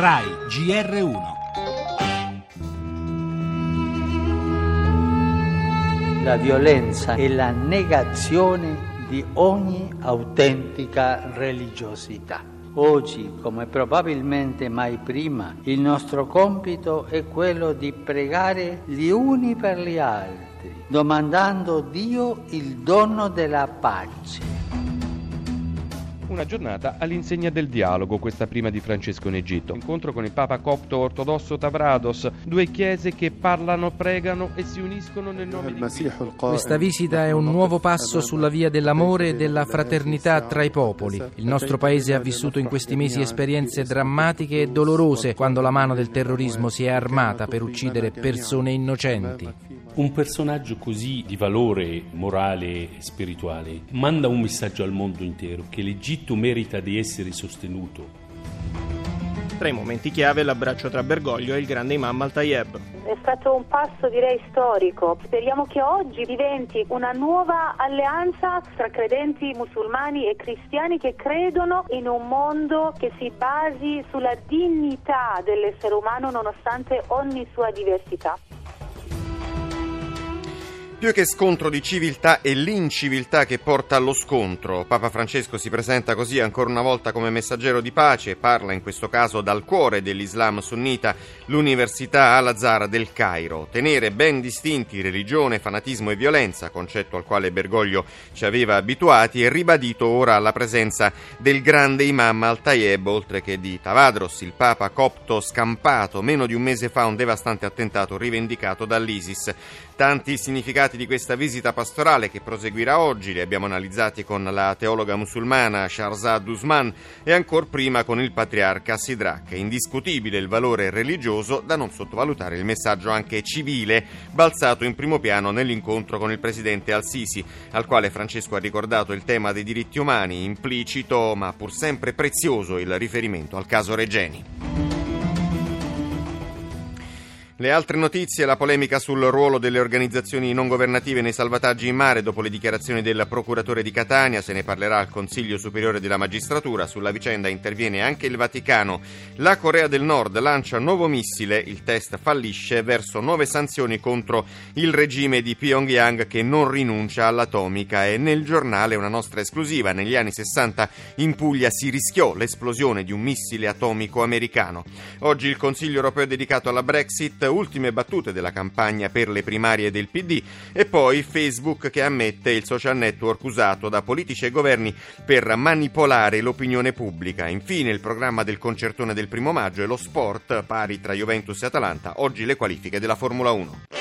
RAI GR1 La violenza è la negazione di ogni autentica religiosità. Oggi, come probabilmente mai prima, il nostro compito è quello di pregare gli uni per gli altri, domandando a Dio il dono della pace. Una giornata all'insegna del dialogo, questa prima di Francesco in Egitto. Incontro con il Papa copto ortodosso Tavrados, due chiese che parlano, pregano e si uniscono nel nome di Cristo. Questa visita è un nuovo passo sulla via dell'amore e della fraternità tra i popoli. Il nostro paese ha vissuto in questi mesi esperienze drammatiche e dolorose quando la mano del terrorismo si è armata per uccidere persone innocenti. Un personaggio così di valore morale e spirituale manda un messaggio al mondo intero che l'Egitto merita di essere sostenuto. Tra i momenti chiave l'abbraccio tra Bergoglio e il grande imam Al-Tayeb. È stato un passo direi storico. Speriamo che oggi diventi una nuova alleanza tra credenti musulmani e cristiani che credono in un mondo che si basi sulla dignità dell'essere umano nonostante ogni sua diversità. Più che scontro di civiltà è l'inciviltà che porta allo scontro. Papa Francesco si presenta così ancora una volta come messaggero di pace parla in questo caso dal cuore dell'Islam sunnita, l'Università Al-Azhar del Cairo. Tenere ben distinti religione, fanatismo e violenza, concetto al quale Bergoglio ci aveva abituati, è ribadito ora alla presenza del grande imam Al-Tayeb, oltre che di Tavadros, il papa copto scampato meno di un mese fa un devastante attentato rivendicato dall'ISIS. Tanti significati di questa visita pastorale che proseguirà oggi li abbiamo analizzati con la teologa musulmana Sharzad Usman e ancora prima con il patriarca Sidrak. Indiscutibile il valore religioso, da non sottovalutare il messaggio anche civile balzato in primo piano nell'incontro con il presidente Al-Sisi, al quale Francesco ha ricordato il tema dei diritti umani, implicito ma pur sempre prezioso il riferimento al caso Regeni. Le altre notizie, la polemica sul ruolo delle organizzazioni non governative nei salvataggi in mare dopo le dichiarazioni del procuratore di Catania, se ne parlerà al Consiglio Superiore della Magistratura, sulla vicenda interviene anche il Vaticano. La Corea del Nord lancia nuovo missile, il test fallisce verso nuove sanzioni contro il regime di Pyongyang che non rinuncia all'atomica e nel giornale una nostra esclusiva, negli anni 60 in Puglia si rischiò l'esplosione di un missile atomico americano. Oggi il Consiglio Europeo è dedicato alla Brexit ultime battute della campagna per le primarie del PD e poi Facebook che ammette il social network usato da politici e governi per manipolare l'opinione pubblica. Infine il programma del concertone del primo maggio e lo sport pari tra Juventus e Atalanta, oggi le qualifiche della Formula 1.